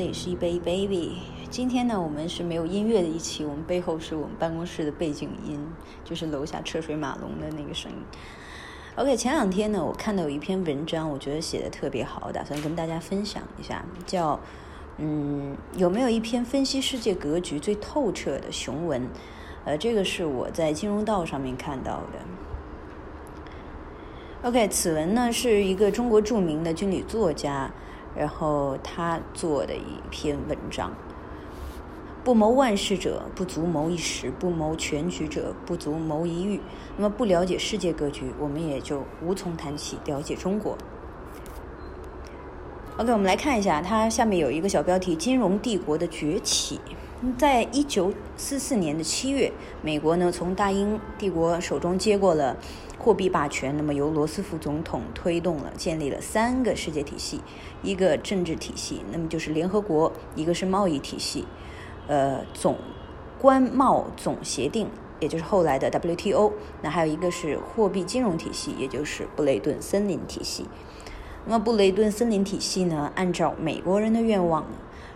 这里是一杯 baby。今天呢，我们是没有音乐的一期，我们背后是我们办公室的背景音，就是楼下车水马龙的那个声音。OK，前两天呢，我看到有一篇文章，我觉得写的特别好，打算跟大家分享一下，叫嗯，有没有一篇分析世界格局最透彻的雄文？呃，这个是我在金融道上面看到的。OK，此文呢是一个中国著名的军旅作家，然后他做的一篇文章。不谋万事者，不足谋一时；不谋全局者，不足谋一域。那么，不了解世界格局，我们也就无从谈起了解中国。OK，我们来看一下，它下面有一个小标题：金融帝国的崛起。在一九四四年的七月，美国呢从大英帝国手中接过了货币霸权，那么由罗斯福总统推动了，建立了三个世界体系，一个政治体系，那么就是联合国，一个是贸易体系，呃，总关贸总协定，也就是后来的 WTO，那还有一个是货币金融体系，也就是布雷顿森林体系。那么布雷顿森林体系呢，按照美国人的愿望。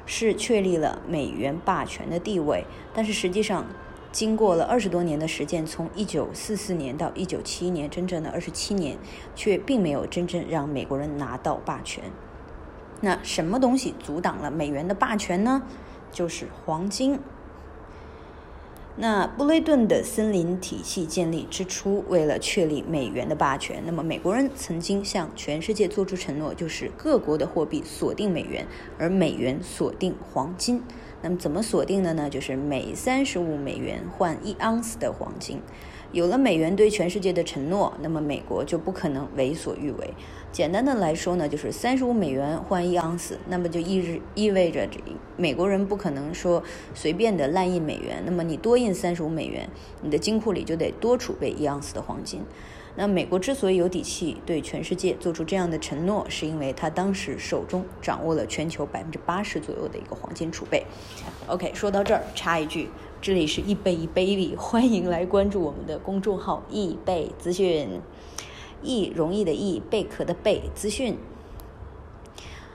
是确立了美元霸权的地位，但是实际上，经过了二十多年的实践，从一九四四年到一九七一年，真正的二十七年，却并没有真正让美国人拿到霸权。那什么东西阻挡了美元的霸权呢？就是黄金。那布雷顿的森林体系建立之初，为了确立美元的霸权，那么美国人曾经向全世界做出承诺，就是各国的货币锁定美元，而美元锁定黄金。那么怎么锁定的呢？就是每三十五美元换一盎司的黄金。有了美元对全世界的承诺，那么美国就不可能为所欲为。简单的来说呢，就是三十五美元换一盎司，那么就意意味着这美国人不可能说随便的滥印美元。那么你多印三十五美元，你的金库里就得多储备一盎司的黄金。那美国之所以有底气对全世界做出这样的承诺，是因为他当时手中掌握了全球百分之八十左右的一个黄金储备。OK，说到这儿插一句。这里是易贝易 baby，欢迎来关注我们的公众号易贝资讯，易容易的易贝壳的贝资讯。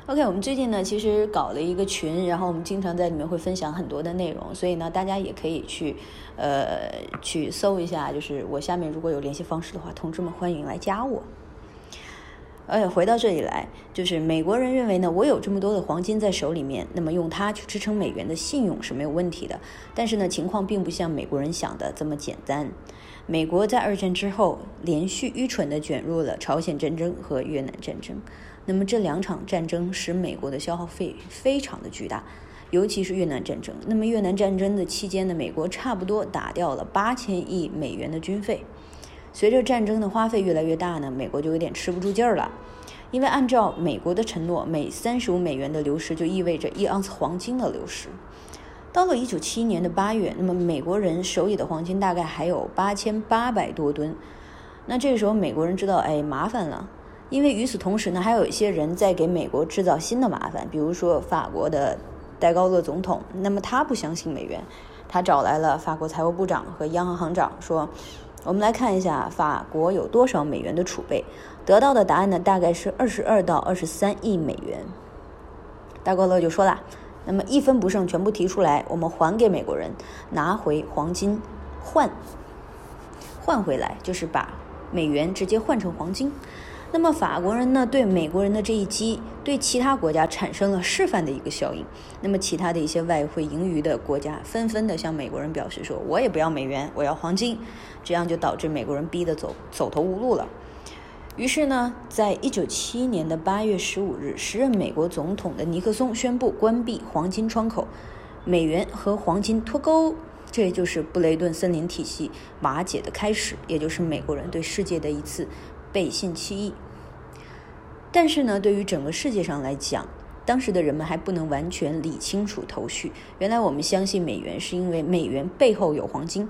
OK，我们最近呢其实搞了一个群，然后我们经常在里面会分享很多的内容，所以呢大家也可以去呃去搜一下，就是我下面如果有联系方式的话，同志们欢迎来加我。而且，回到这里来，就是美国人认为呢，我有这么多的黄金在手里面，那么用它去支撑美元的信用是没有问题的。但是呢，情况并不像美国人想的这么简单。美国在二战之后连续愚蠢地卷入了朝鲜战争和越南战争，那么这两场战争使美国的消耗费非常的巨大，尤其是越南战争。那么越南战争的期间呢，美国差不多打掉了八千亿美元的军费。随着战争的花费越来越大呢，美国就有点吃不住劲儿了，因为按照美国的承诺，每三十五美元的流失就意味着一盎司黄金的流失。到了一九七一年的八月，那么美国人手里的黄金大概还有八千八百多吨。那这个时候，美国人知道，哎，麻烦了，因为与此同时呢，还有一些人在给美国制造新的麻烦，比如说法国的戴高乐总统，那么他不相信美元，他找来了法国财务部长和央行行长说。我们来看一下法国有多少美元的储备，得到的答案呢，大概是二十二到二十三亿美元。大高乐就说了，那么一分不剩全部提出来，我们还给美国人，拿回黄金换换回来，就是把美元直接换成黄金。那么法国人呢，对美国人的这一击，对其他国家产生了示范的一个效应。那么其他的一些外汇盈余的国家，纷纷的向美国人表示说：“我也不要美元，我要黄金。”这样就导致美国人逼得走走投无路了。于是呢，在一九七一年的八月十五日，时任美国总统的尼克松宣布关闭黄金窗口，美元和黄金脱钩。这也就是布雷顿森林体系瓦解的开始，也就是美国人对世界的一次。背信弃义，但是呢，对于整个世界上来讲，当时的人们还不能完全理清楚头绪。原来我们相信美元是因为美元背后有黄金，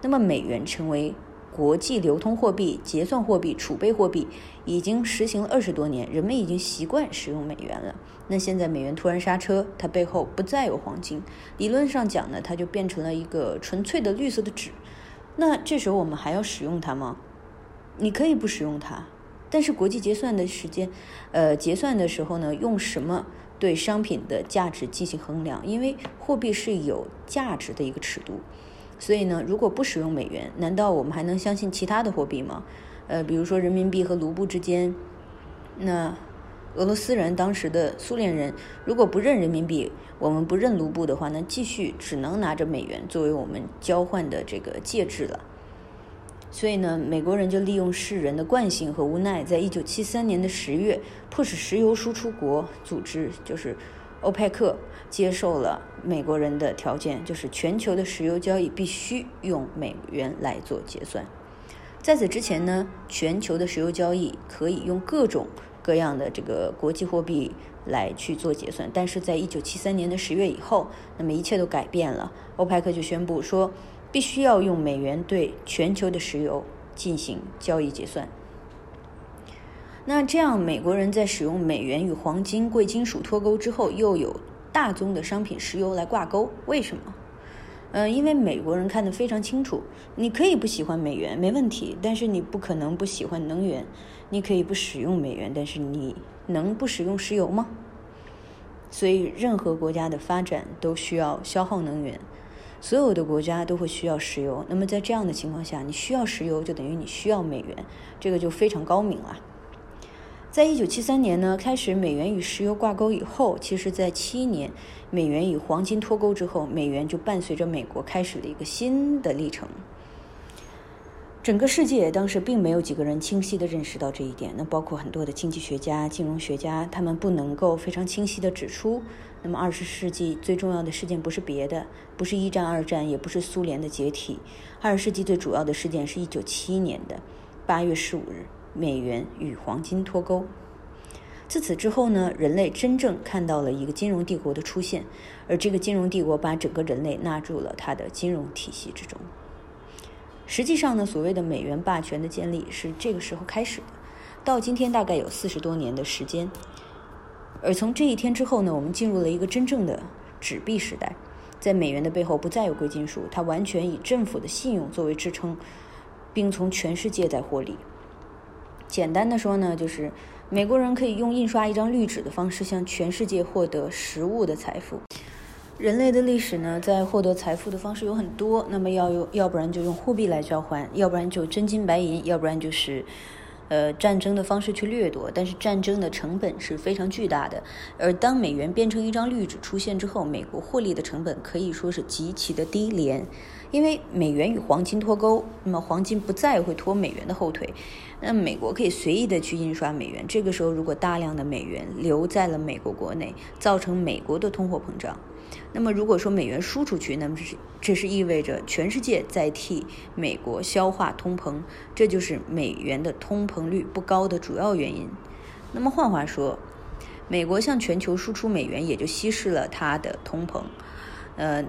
那么美元成为国际流通货币、结算货币、储备货币，已经实行了二十多年，人们已经习惯使用美元了。那现在美元突然刹车，它背后不再有黄金，理论上讲呢，它就变成了一个纯粹的绿色的纸。那这时候我们还要使用它吗？你可以不使用它，但是国际结算的时间，呃，结算的时候呢，用什么对商品的价值进行衡量，因为货币是有价值的一个尺度。所以呢，如果不使用美元，难道我们还能相信其他的货币吗？呃，比如说人民币和卢布之间，那俄罗斯人当时的苏联人如果不认人民币，我们不认卢布的话，那继续只能拿着美元作为我们交换的这个介质了。所以呢，美国人就利用世人的惯性和无奈，在一九七三年的十月，迫使石油输出国组织，就是欧佩克，接受了美国人的条件，就是全球的石油交易必须用美元来做结算。在此之前呢，全球的石油交易可以用各种各样的这个国际货币来去做结算，但是在一九七三年的十月以后，那么一切都改变了，欧佩克就宣布说。必须要用美元对全球的石油进行交易结算。那这样，美国人在使用美元与黄金、贵金属脱钩之后，又有大宗的商品石油来挂钩，为什么？嗯，因为美国人看得非常清楚，你可以不喜欢美元，没问题，但是你不可能不喜欢能源。你可以不使用美元，但是你能不使用石油吗？所以，任何国家的发展都需要消耗能源。所有的国家都会需要石油，那么在这样的情况下，你需要石油就等于你需要美元，这个就非常高明了。在一九七三年呢，开始美元与石油挂钩以后，其实在七年美元与黄金脱钩之后，美元就伴随着美国开始了一个新的历程。整个世界当时并没有几个人清晰地认识到这一点，那包括很多的经济学家、金融学家，他们不能够非常清晰地指出，那么二十世纪最重要的事件不是别的，不是一战、二战，也不是苏联的解体，二十世纪最主要的事件是一九七一年的八月十五日，美元与黄金脱钩。自此之后呢，人类真正看到了一个金融帝国的出现，而这个金融帝国把整个人类纳入了它的金融体系之中。实际上呢，所谓的美元霸权的建立是这个时候开始的，到今天大概有四十多年的时间。而从这一天之后呢，我们进入了一个真正的纸币时代，在美元的背后不再有贵金属，它完全以政府的信用作为支撑，并从全世界在获利。简单的说呢，就是美国人可以用印刷一张绿纸的方式向全世界获得实物的财富。人类的历史呢，在获得财富的方式有很多。那么要用，要不然就用货币来交换，要不然就真金白银，要不然就是，呃，战争的方式去掠夺。但是战争的成本是非常巨大的。而当美元变成一张绿纸出现之后，美国获利的成本可以说是极其的低廉，因为美元与黄金脱钩，那么黄金不再会拖美元的后腿，那美国可以随意的去印刷美元。这个时候，如果大量的美元留在了美国国内，造成美国的通货膨胀。那么，如果说美元输出去，那么这是这是意味着全世界在替美国消化通膨，这就是美元的通膨率不高的主要原因。那么换话说，美国向全球输出美元，也就稀释了它的通膨。呃，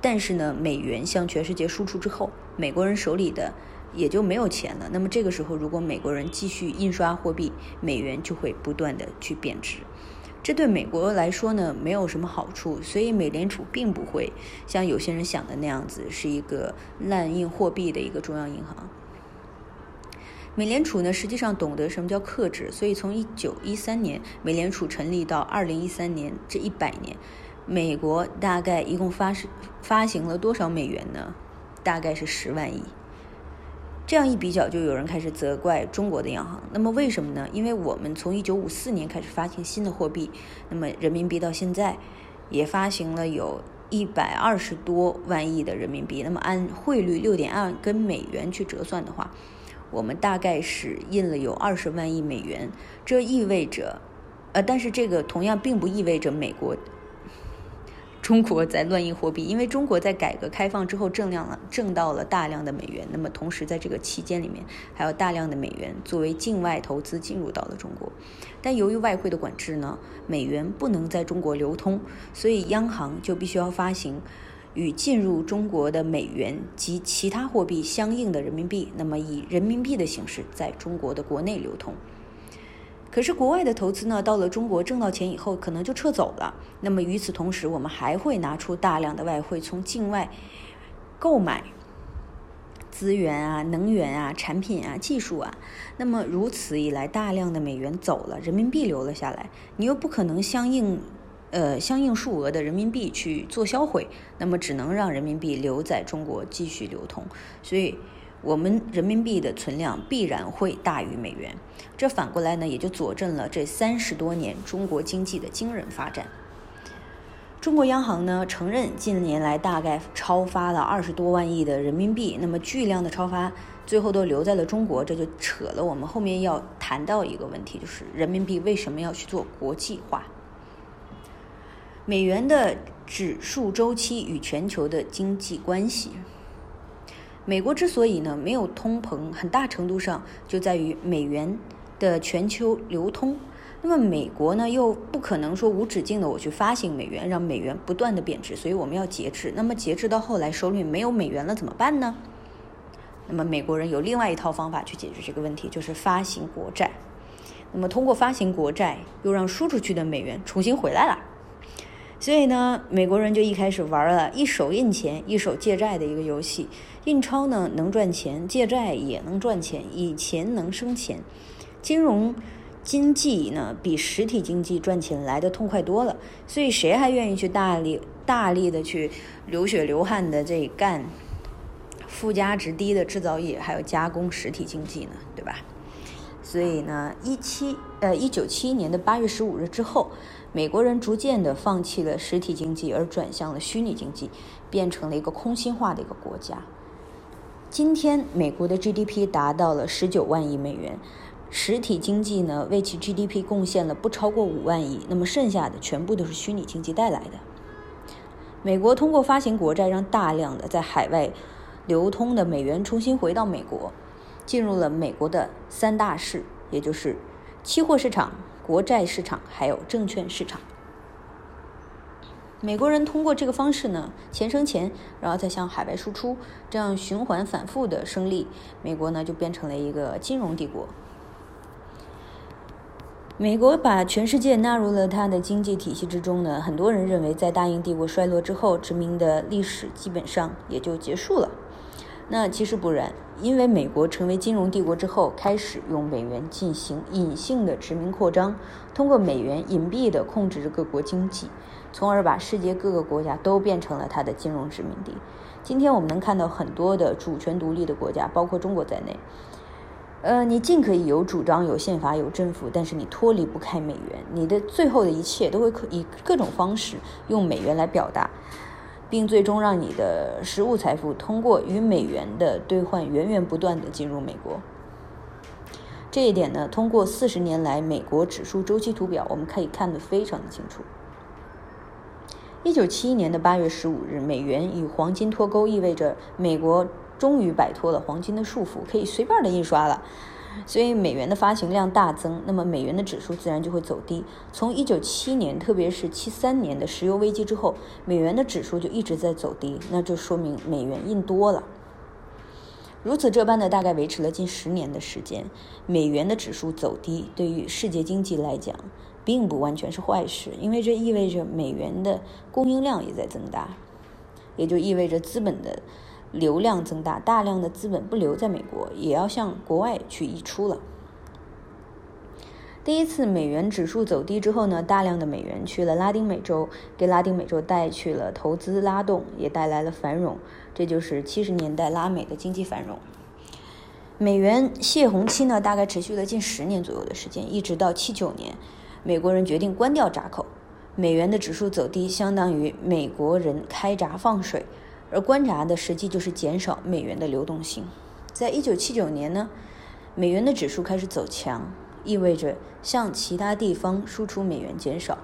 但是呢，美元向全世界输出之后，美国人手里的也就没有钱了。那么这个时候，如果美国人继续印刷货币，美元就会不断的去贬值。这对美国来说呢，没有什么好处，所以美联储并不会像有些人想的那样子，是一个滥印货币的一个中央银行。美联储呢，实际上懂得什么叫克制，所以从一九一三年美联储成立到二零一三年这一百年，美国大概一共发发行了多少美元呢？大概是十万亿。这样一比较，就有人开始责怪中国的央行。那么为什么呢？因为我们从一九五四年开始发行新的货币，那么人民币到现在也发行了有一百二十多万亿的人民币。那么按汇率六点二跟美元去折算的话，我们大概是印了有二十万亿美元。这意味着，呃，但是这个同样并不意味着美国。中国在乱印货币，因为中国在改革开放之后挣量了挣到了大量的美元，那么同时在这个期间里面还有大量的美元作为境外投资进入到了中国，但由于外汇的管制呢，美元不能在中国流通，所以央行就必须要发行与进入中国的美元及其他货币相应的人民币，那么以人民币的形式在中国的国内流通。可是国外的投资呢，到了中国挣到钱以后，可能就撤走了。那么与此同时，我们还会拿出大量的外汇从境外购买资源啊、能源啊、产品啊、技术啊。那么如此一来，大量的美元走了，人民币留了下来，你又不可能相应呃相应数额的人民币去做销毁，那么只能让人民币留在中国继续流通，所以我们人民币的存量必然会大于美元。这反过来呢，也就佐证了这三十多年中国经济的惊人发展。中国央行呢承认，近年来大概超发了二十多万亿的人民币，那么巨量的超发最后都留在了中国，这就扯了我们后面要谈到一个问题，就是人民币为什么要去做国际化？美元的指数周期与全球的经济关系。美国之所以呢没有通膨，很大程度上就在于美元的全球流通。那么美国呢，又不可能说无止境的我去发行美元，让美元不断的贬值，所以我们要节制。那么节制到后来手里没有美元了怎么办呢？那么美国人有另外一套方法去解决这个问题，就是发行国债。那么通过发行国债，又让输出去的美元重新回来了。所以呢，美国人就一开始玩了一手印钱，一手借债的一个游戏。印钞呢能赚钱，借债也能赚钱，以钱能生钱，金融。经济呢比实体经济赚钱来的痛快多了，所以谁还愿意去大力大力的去流血流汗的这干附加值低的制造业，还有加工实体经济呢？对吧？所以呢，一七呃一九七一年的八月十五日之后，美国人逐渐的放弃了实体经济，而转向了虚拟经济，变成了一个空心化的一个国家。今天，美国的 GDP 达到了十九万亿美元。实体经济呢，为其 GDP 贡献了不超过五万亿，那么剩下的全部都是虚拟经济带来的。美国通过发行国债，让大量的在海外流通的美元重新回到美国，进入了美国的三大市，也就是期货市场、国债市场还有证券市场。美国人通过这个方式呢，钱生钱，然后再向海外输出，这样循环反复的胜利，美国呢就变成了一个金融帝国。美国把全世界纳入了它的经济体系之中呢，很多人认为在大英帝国衰落之后，殖民的历史基本上也就结束了。那其实不然，因为美国成为金融帝国之后，开始用美元进行隐性的殖民扩张，通过美元隐蔽地控制着各国经济，从而把世界各个国家都变成了它的金融殖民地。今天我们能看到很多的主权独立的国家，包括中国在内。呃，你尽可以有主张、有宪法、有政府，但是你脱离不开美元。你的最后的一切都会以各种方式用美元来表达，并最终让你的实物财富通过与美元的兑换源源不断的进入美国。这一点呢，通过四十年来美国指数周期图表，我们可以看得非常的清楚。一九七一年的八月十五日，美元与黄金脱钩，意味着美国。终于摆脱了黄金的束缚，可以随便的印刷了，所以美元的发行量大增，那么美元的指数自然就会走低。从一九七年，特别是七三年的石油危机之后，美元的指数就一直在走低，那就说明美元印多了。如此这般的大概维持了近十年的时间，美元的指数走低，对于世界经济来讲，并不完全是坏事，因为这意味着美元的供应量也在增大，也就意味着资本的。流量增大，大量的资本不留在美国，也要向国外去溢出了。第一次美元指数走低之后呢，大量的美元去了拉丁美洲，给拉丁美洲带去了投资拉动，也带来了繁荣。这就是七十年代拉美的经济繁荣。美元泄洪期呢，大概持续了近十年左右的时间，一直到七九年，美国人决定关掉闸口，美元的指数走低，相当于美国人开闸放水。而关闸的实际就是减少美元的流动性。在一九七九年呢，美元的指数开始走强，意味着向其他地方输出美元减少。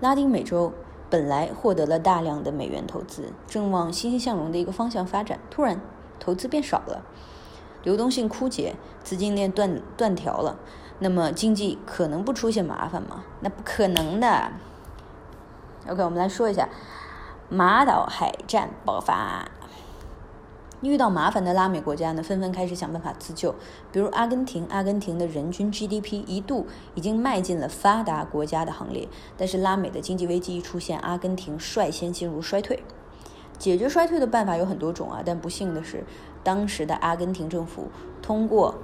拉丁美洲本来获得了大量的美元投资，正往欣欣向荣的一个方向发展，突然投资变少了，流动性枯竭，资金链断断条了。那么经济可能不出现麻烦吗？那不可能的。OK，我们来说一下。马岛海战爆发，遇到麻烦的拉美国家呢，纷纷开始想办法自救。比如阿根廷，阿根廷的人均 GDP 一度已经迈进了发达国家的行列，但是拉美的经济危机一出现，阿根廷率先进入衰退。解决衰退的办法有很多种啊，但不幸的是，当时的阿根廷政府通过，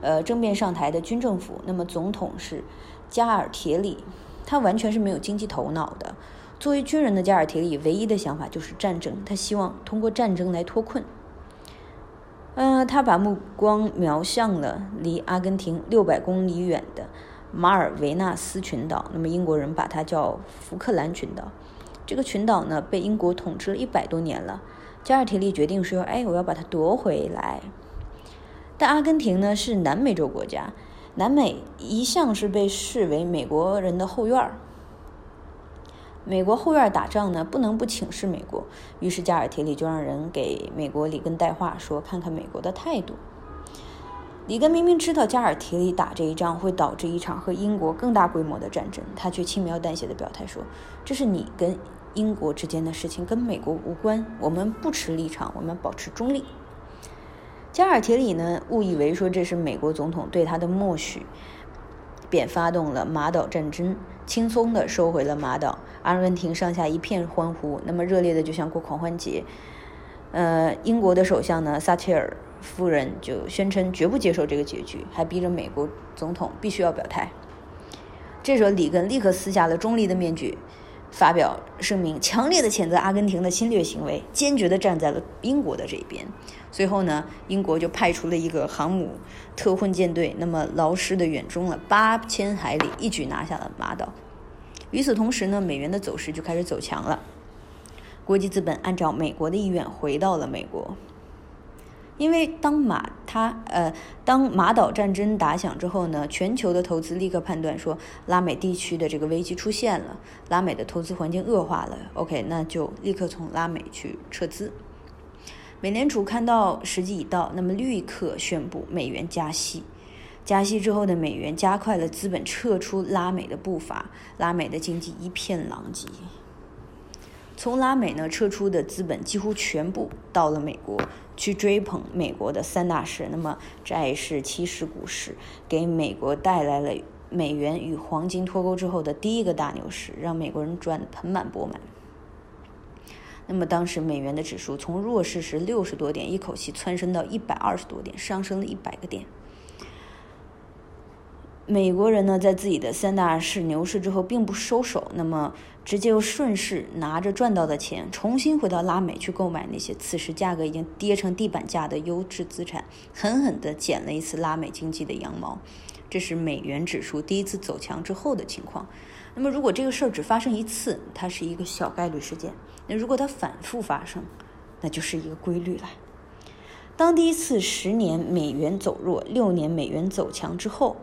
呃，政变上台的军政府，那么总统是加尔铁里。他完全是没有经济头脑的。作为军人的加尔铁里，唯一的想法就是战争，他希望通过战争来脱困。嗯，他把目光瞄向了离阿根廷六百公里远的马尔维纳斯群岛，那么英国人把它叫福克兰群岛。这个群岛呢，被英国统治了一百多年了。加尔铁利决定说：“哎，我要把它夺回来。”但阿根廷呢是南美洲国家，南美一向是被视为美国人的后院儿。美国后院打仗呢，不能不请示美国。于是加尔铁里就让人给美国里根带话，说看看美国的态度。里根明明知道加尔铁里打这一仗会导致一场和英国更大规模的战争，他却轻描淡写的表态说：“这是你跟。”英国之间的事情跟美国无关，我们不持立场，我们保持中立。加尔铁里呢，误以为说这是美国总统对他的默许，便发动了马岛战争，轻松的收回了马岛。阿根廷上下一片欢呼，那么热烈的就像过狂欢节。呃，英国的首相呢，撒切尔夫人就宣称绝不接受这个结局，还逼着美国总统必须要表态。这时候，里根立刻撕下了中立的面具。发表声明，强烈的谴责阿根廷的侵略行为，坚决地站在了英国的这一边。随后呢，英国就派出了一个航母特混舰队，那么劳师的远征了八千海里，一举拿下了马岛。与此同时呢，美元的走势就开始走强了，国际资本按照美国的意愿回到了美国。因为当马他呃，当马岛战争打响之后呢，全球的投资立刻判断说，拉美地区的这个危机出现了，拉美的投资环境恶化了。OK，那就立刻从拉美去撤资。美联储看到时机已到，那么立刻宣布美元加息。加息之后的美元加快了资本撤出拉美的步伐，拉美的经济一片狼藉。从拉美呢撤出的资本几乎全部到了美国，去追捧美国的三大市，那么债市、期市、股市，给美国带来了美元与黄金脱钩之后的第一个大牛市，让美国人赚得盆满钵满。那么当时美元的指数从弱势时六十多点，一口气蹿升到一百二十多点，上升了一百个点。美国人呢，在自己的三大市牛市之后，并不收手，那么直接又顺势拿着赚到的钱，重新回到拉美去购买那些此时价格已经跌成地板价的优质资产，狠狠地剪了一次拉美经济的羊毛。这是美元指数第一次走强之后的情况。那么，如果这个事儿只发生一次，它是一个小概率事件；那如果它反复发生，那就是一个规律了。当第一次十年美元走弱，六年美元走强之后。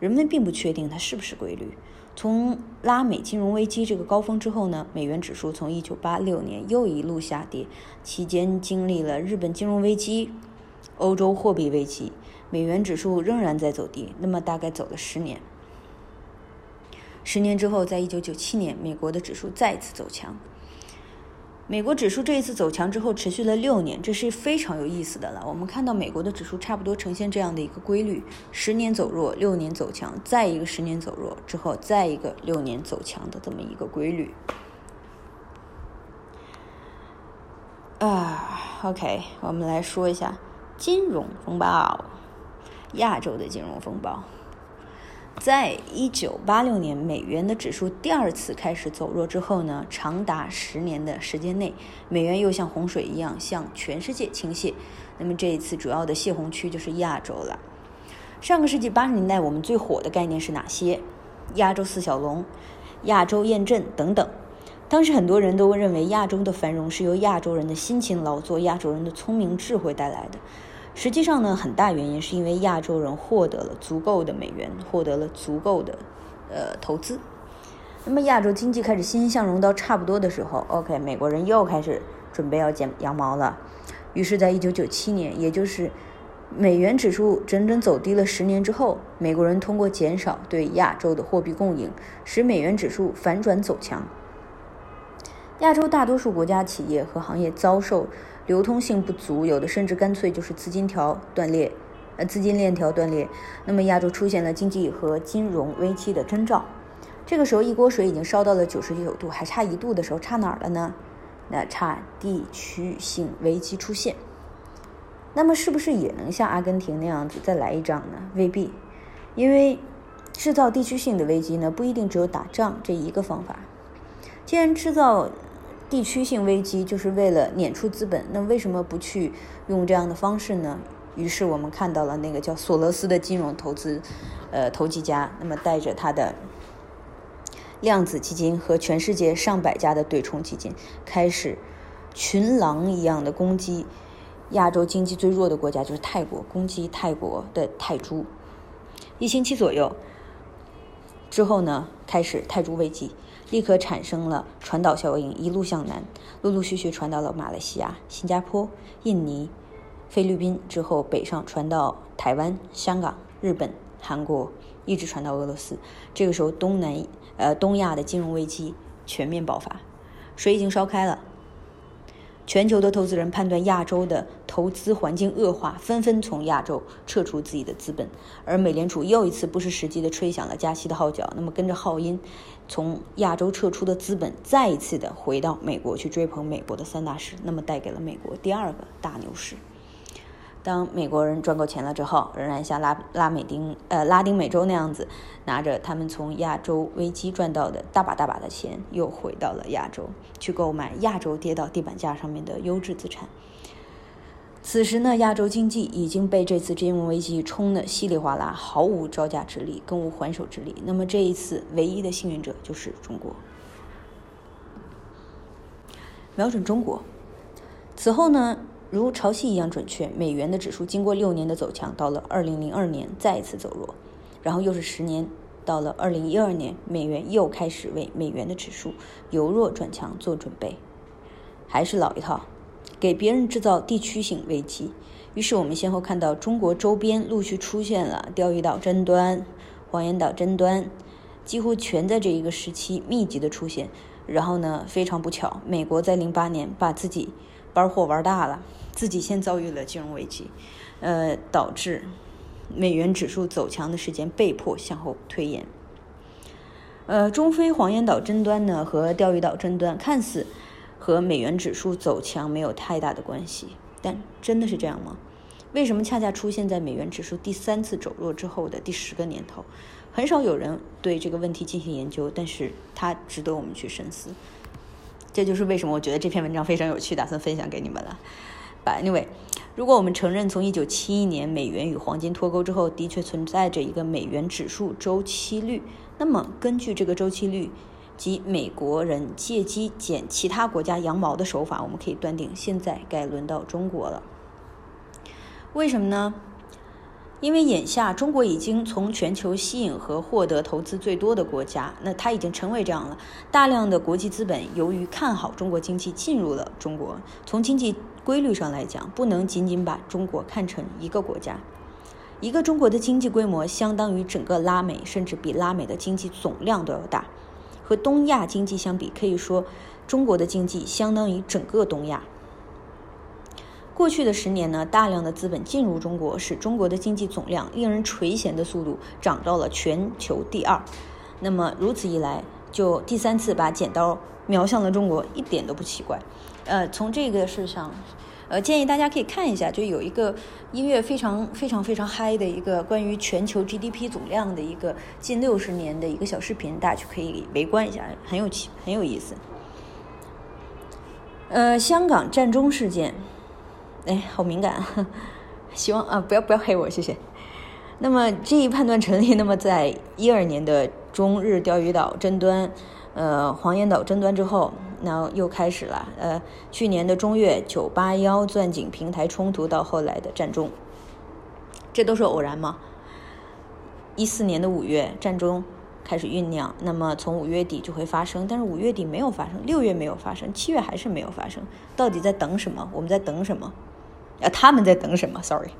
人们并不确定它是不是规律。从拉美金融危机这个高峰之后呢，美元指数从1986年又一路下跌，期间经历了日本金融危机、欧洲货币危机，美元指数仍然在走低。那么大概走了十年，十年之后，在1997年，美国的指数再次走强。美国指数这一次走强之后，持续了六年，这是非常有意思的了。我们看到美国的指数差不多呈现这样的一个规律：十年走弱，六年走强，再一个十年走弱之后，再一个六年走强的这么一个规律。啊，OK，我们来说一下金融风暴，亚洲的金融风暴。在一九八六年美元的指数第二次开始走弱之后呢，长达十年的时间内，美元又像洪水一样向全世界倾泻。那么这一次主要的泄洪区就是亚洲了。上个世纪八十年代，我们最火的概念是哪些？亚洲四小龙、亚洲验证等等。当时很多人都认为亚洲的繁荣是由亚洲人的辛勤劳作、亚洲人的聪明智慧带来的。实际上呢，很大原因是因为亚洲人获得了足够的美元，获得了足够的呃投资。那么亚洲经济开始欣欣向荣到差不多的时候，OK，美国人又开始准备要剪羊毛了。于是，在一九九七年，也就是美元指数整整走低了十年之后，美国人通过减少对亚洲的货币供应，使美元指数反转走强。亚洲大多数国家企业和行业遭受。流通性不足，有的甚至干脆就是资金条断裂，呃，资金链条断裂。那么亚洲出现了经济和金融危机的征兆。这个时候，一锅水已经烧到了九十九度，还差一度的时候，差哪儿了呢？那差地区性危机出现。那么是不是也能像阿根廷那样子再来一仗呢？未必，因为制造地区性的危机呢，不一定只有打仗这一个方法。既然制造地区性危机就是为了撵出资本，那为什么不去用这样的方式呢？于是我们看到了那个叫索罗斯的金融投资，呃，投机家，那么带着他的量子基金和全世界上百家的对冲基金，开始群狼一样的攻击亚洲经济最弱的国家，就是泰国，攻击泰国的泰铢。一星期左右。之后呢，开始泰铢危机，立刻产生了传导效应，一路向南，陆陆续续传到了马来西亚、新加坡、印尼、菲律宾，之后北上传到台湾、香港、日本、韩国，一直传到俄罗斯。这个时候，东南呃东亚的金融危机全面爆发，水已经烧开了。全球的投资人判断亚洲的投资环境恶化，纷纷从亚洲撤出自己的资本，而美联储又一次不失时机地吹响了加息的号角。那么，跟着号音，从亚洲撤出的资本再一次地回到美国去追捧美国的三大市，那么带给了美国第二个大牛市。当美国人赚够钱了之后，仍然像拉拉美丁呃拉丁美洲那样子，拿着他们从亚洲危机赚到的大把大把的钱，又回到了亚洲去购买亚洲跌到地板价上面的优质资产。此时呢，亚洲经济已经被这次金融危机冲得稀里哗啦，毫无招架之力，更无还手之力。那么这一次唯一的幸运者就是中国。瞄准中国，此后呢？如潮汐一样准确，美元的指数经过六年的走强，到了二零零二年再次走弱，然后又是十年，到了二零一二年，美元又开始为美元的指数由弱转强做准备，还是老一套，给别人制造地区性危机。于是我们先后看到中国周边陆续出现了钓鱼岛争端、黄岩岛争端，几乎全在这一个时期密集的出现。然后呢，非常不巧，美国在零八年把自己玩火玩大了。自己先遭遇了金融危机，呃，导致美元指数走强的时间被迫向后推延。呃，中非黄岩岛争端呢和钓鱼岛争端看似和美元指数走强没有太大的关系，但真的是这样吗？为什么恰恰出现在美元指数第三次走弱之后的第十个年头？很少有人对这个问题进行研究，但是它值得我们去深思。这就是为什么我觉得这篇文章非常有趣，打算分享给你们了。Anyway，如果我们承认从一九七一年美元与黄金脱钩之后，的确存在着一个美元指数周期率，那么根据这个周期率及美国人借机捡其他国家羊毛的手法，我们可以断定现在该轮到中国了。为什么呢？因为眼下中国已经从全球吸引和获得投资最多的国家，那它已经成为这样了。大量的国际资本由于看好中国经济进入了中国。从经济规律上来讲，不能仅仅把中国看成一个国家。一个中国的经济规模相当于整个拉美，甚至比拉美的经济总量都要大。和东亚经济相比，可以说中国的经济相当于整个东亚。过去的十年呢，大量的资本进入中国，使中国的经济总量令人垂涎的速度涨到了全球第二。那么如此一来，就第三次把剪刀瞄向了中国，一点都不奇怪。呃，从这个事上，呃，建议大家可以看一下，就有一个音乐非常非常非常嗨的一个关于全球 GDP 总量的一个近六十年的一个小视频，大家就可以围观一下，很有趣，很有意思。呃，香港战中事件。哎，好敏感，希望啊，不要不要黑我，谢谢。那么这一判断成立，那么在一二年的中日钓鱼岛争端，呃，黄岩岛争端之后，那又开始了。呃，去年的中越九八幺钻井平台冲突，到后来的战中，这都是偶然吗？一四年的五月，战中开始酝酿，那么从五月底就会发生，但是五月底没有发生，六月没有发生，七月还是没有发生，到底在等什么？我们在等什么？啊，他们在等什么？Sorry，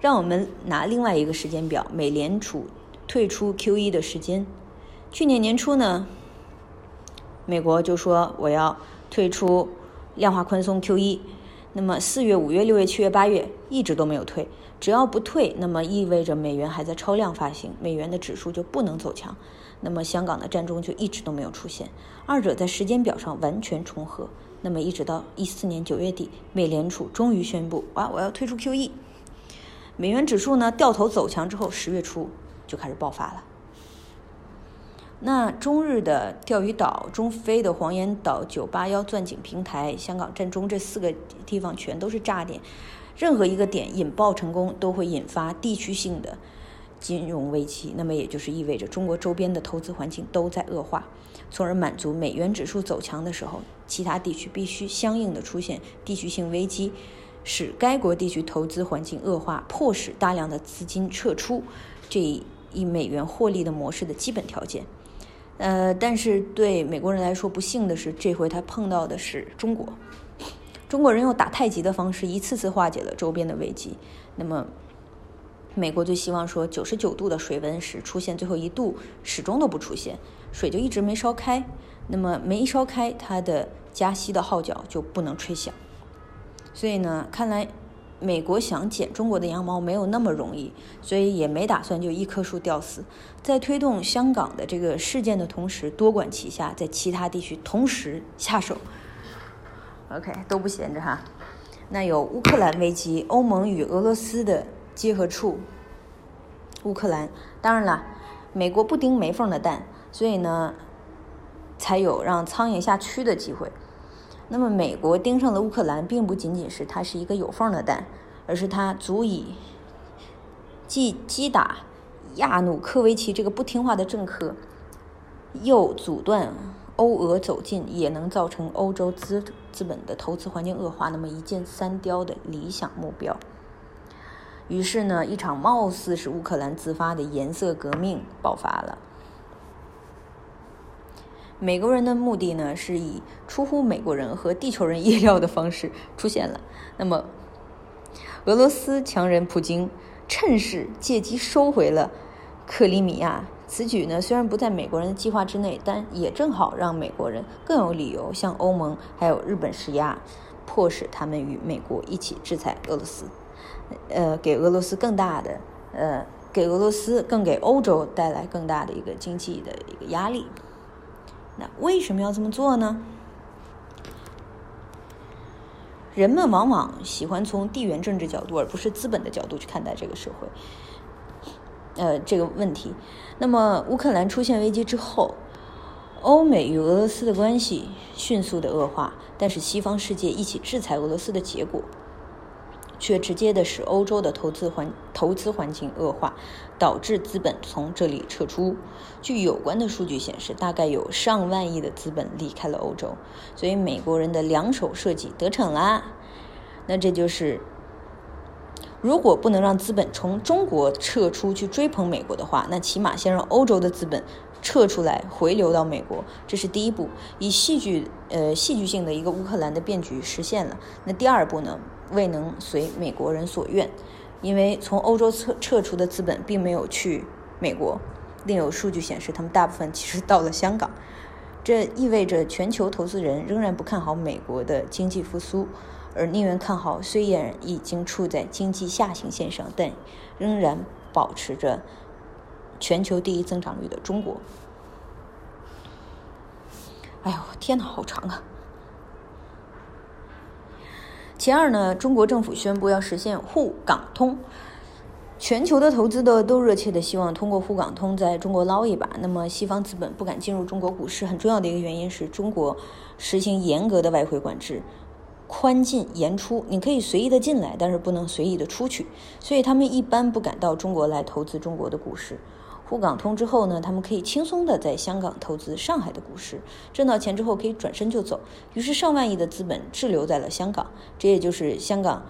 让我们拿另外一个时间表，美联储退出 QE 的时间。去年年初呢，美国就说我要退出量化宽松 QE，那么四月、五月、六月、七月、八月一直都没有退。只要不退，那么意味着美元还在超量发行，美元的指数就不能走强。那么香港的战中就一直都没有出现，二者在时间表上完全重合。那么一直到一四年九月底，美联储终于宣布，哇，我要退出 QE。美元指数呢掉头走强之后，十月初就开始爆发了。那中日的钓鱼岛、中非的黄岩岛、九八幺钻井平台、香港震中这四个地方全都是炸点，任何一个点引爆成功，都会引发地区性的金融危机。那么也就是意味着中国周边的投资环境都在恶化，从而满足美元指数走强的时候，其他地区必须相应的出现地区性危机，使该国地区投资环境恶化，迫使大量的资金撤出，这一美元获利的模式的基本条件。呃，但是对美国人来说不幸的是，这回他碰到的是中国。中国人用打太极的方式，一次次化解了周边的危机。那么，美国最希望说九十九度的水温时出现最后一度，始终都不出现，水就一直没烧开。那么没烧开，它的加息的号角就不能吹响。所以呢，看来。美国想剪中国的羊毛没有那么容易，所以也没打算就一棵树吊死。在推动香港的这个事件的同时，多管齐下，在其他地区同时下手。OK，都不闲着哈。那有乌克兰危机，欧盟与俄罗斯的结合处。乌克兰，当然了，美国不盯没缝的蛋，所以呢，才有让苍蝇下蛆的机会。那么，美国盯上了乌克兰，并不仅仅是它是一个有缝的蛋，而是它足以既击打亚努科维奇这个不听话的政客，又阻断欧俄走近，也能造成欧洲资资本的投资环境恶化。那么一箭三雕的理想目标。于是呢，一场貌似是乌克兰自发的颜色革命爆发了。美国人的目的呢，是以出乎美国人和地球人意料的方式出现了。那么，俄罗斯强人普京趁势借机收回了克里米亚。此举呢，虽然不在美国人的计划之内，但也正好让美国人更有理由向欧盟还有日本施压，迫使他们与美国一起制裁俄罗斯。呃，给俄罗斯更大的，呃，给俄罗斯更给欧洲带来更大的一个经济的一个压力。那为什么要这么做呢？人们往往喜欢从地缘政治角度，而不是资本的角度去看待这个社会，呃，这个问题。那么，乌克兰出现危机之后，欧美与俄罗斯的关系迅速的恶化，但是西方世界一起制裁俄罗斯的结果。却直接的使欧洲的投资环投资环境恶化，导致资本从这里撤出。据有关的数据显示，大概有上万亿的资本离开了欧洲。所以美国人的两手设计得逞啦。那这就是，如果不能让资本从中国撤出去追捧美国的话，那起码先让欧洲的资本撤出来回流到美国，这是第一步。以戏剧呃戏剧性的一个乌克兰的变局实现了。那第二步呢？未能随美国人所愿，因为从欧洲撤撤出的资本并没有去美国。另有数据显示，他们大部分其实到了香港。这意味着全球投资人仍然不看好美国的经济复苏，而宁愿看好虽然已经处在经济下行线上，但仍然保持着全球第一增长率的中国。哎呦，天哪，好长啊！其二呢，中国政府宣布要实现沪港通，全球的投资的都热切的希望通过沪港通在中国捞一把。那么西方资本不敢进入中国股市，很重要的一个原因是中国实行严格的外汇管制，宽进严出，你可以随意的进来，但是不能随意的出去，所以他们一般不敢到中国来投资中国的股市。沪港通之后呢，他们可以轻松的在香港投资上海的股市，挣到钱之后可以转身就走。于是上万亿的资本滞留在了香港，这也就是香港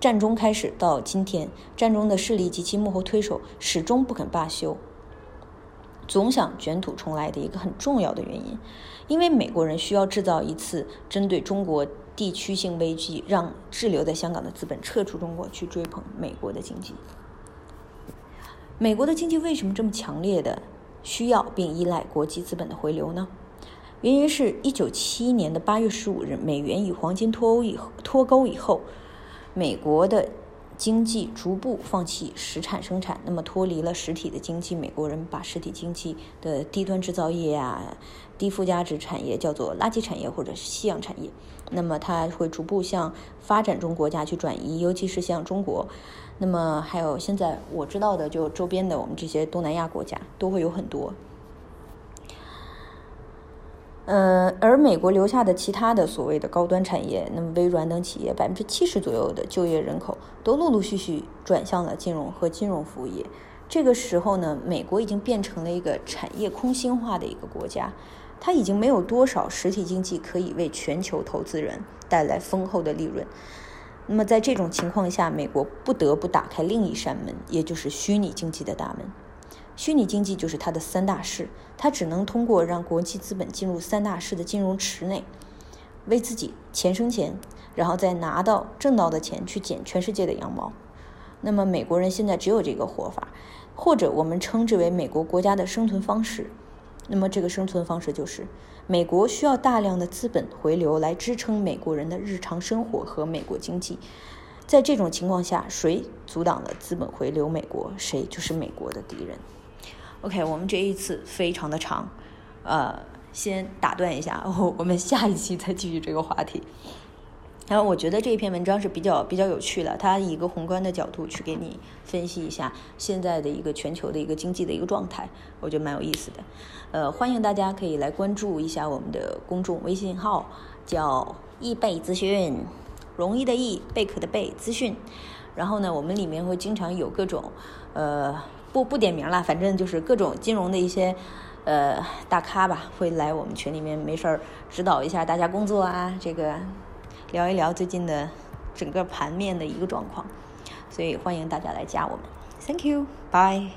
战中开始到今天，战中的势力及其幕后推手始终不肯罢休，总想卷土重来的一个很重要的原因。因为美国人需要制造一次针对中国地区性危机，让滞留在香港的资本撤出中国，去追捧美国的经济。美国的经济为什么这么强烈的需要并依赖国际资本的回流呢？原因是一九七一年的八月十五日，美元与黄金脱欧以脱钩以后，美国的经济逐步放弃实产生产，那么脱离了实体的经济，美国人把实体经济的低端制造业啊、低附加值产业叫做垃圾产业或者是夕阳产业，那么它会逐步向发展中国家去转移，尤其是像中国。那么还有现在我知道的，就周边的我们这些东南亚国家都会有很多嗯，而美国留下的其他的所谓的高端产业，那么微软等企业百分之七十左右的就业人口都陆陆续续转向了金融和金融服务业。这个时候呢，美国已经变成了一个产业空心化的一个国家，它已经没有多少实体经济可以为全球投资人带来丰厚的利润。那么在这种情况下，美国不得不打开另一扇门，也就是虚拟经济的大门。虚拟经济就是它的三大势，它只能通过让国际资本进入三大势的金融池内，为自己钱生钱，然后再拿到挣到的钱去捡全世界的羊毛。那么美国人现在只有这个活法，或者我们称之为美国国家的生存方式。那么这个生存方式就是，美国需要大量的资本回流来支撑美国人的日常生活和美国经济。在这种情况下，谁阻挡了资本回流美国，谁就是美国的敌人。OK，我们这一次非常的长，呃，先打断一下，我们下一期再继续这个话题。然后我觉得这一篇文章是比较比较有趣的，它以一个宏观的角度去给你分析一下现在的一个全球的一个经济的一个状态，我觉得蛮有意思的。呃，欢迎大家可以来关注一下我们的公众微信号，叫易贝资讯，容易的易，贝壳的贝，资讯。然后呢，我们里面会经常有各种，呃，不不点名了，反正就是各种金融的一些，呃，大咖吧，会来我们群里面没事儿指导一下大家工作啊，这个。聊一聊最近的整个盘面的一个状况，所以欢迎大家来加我们。Thank you, bye.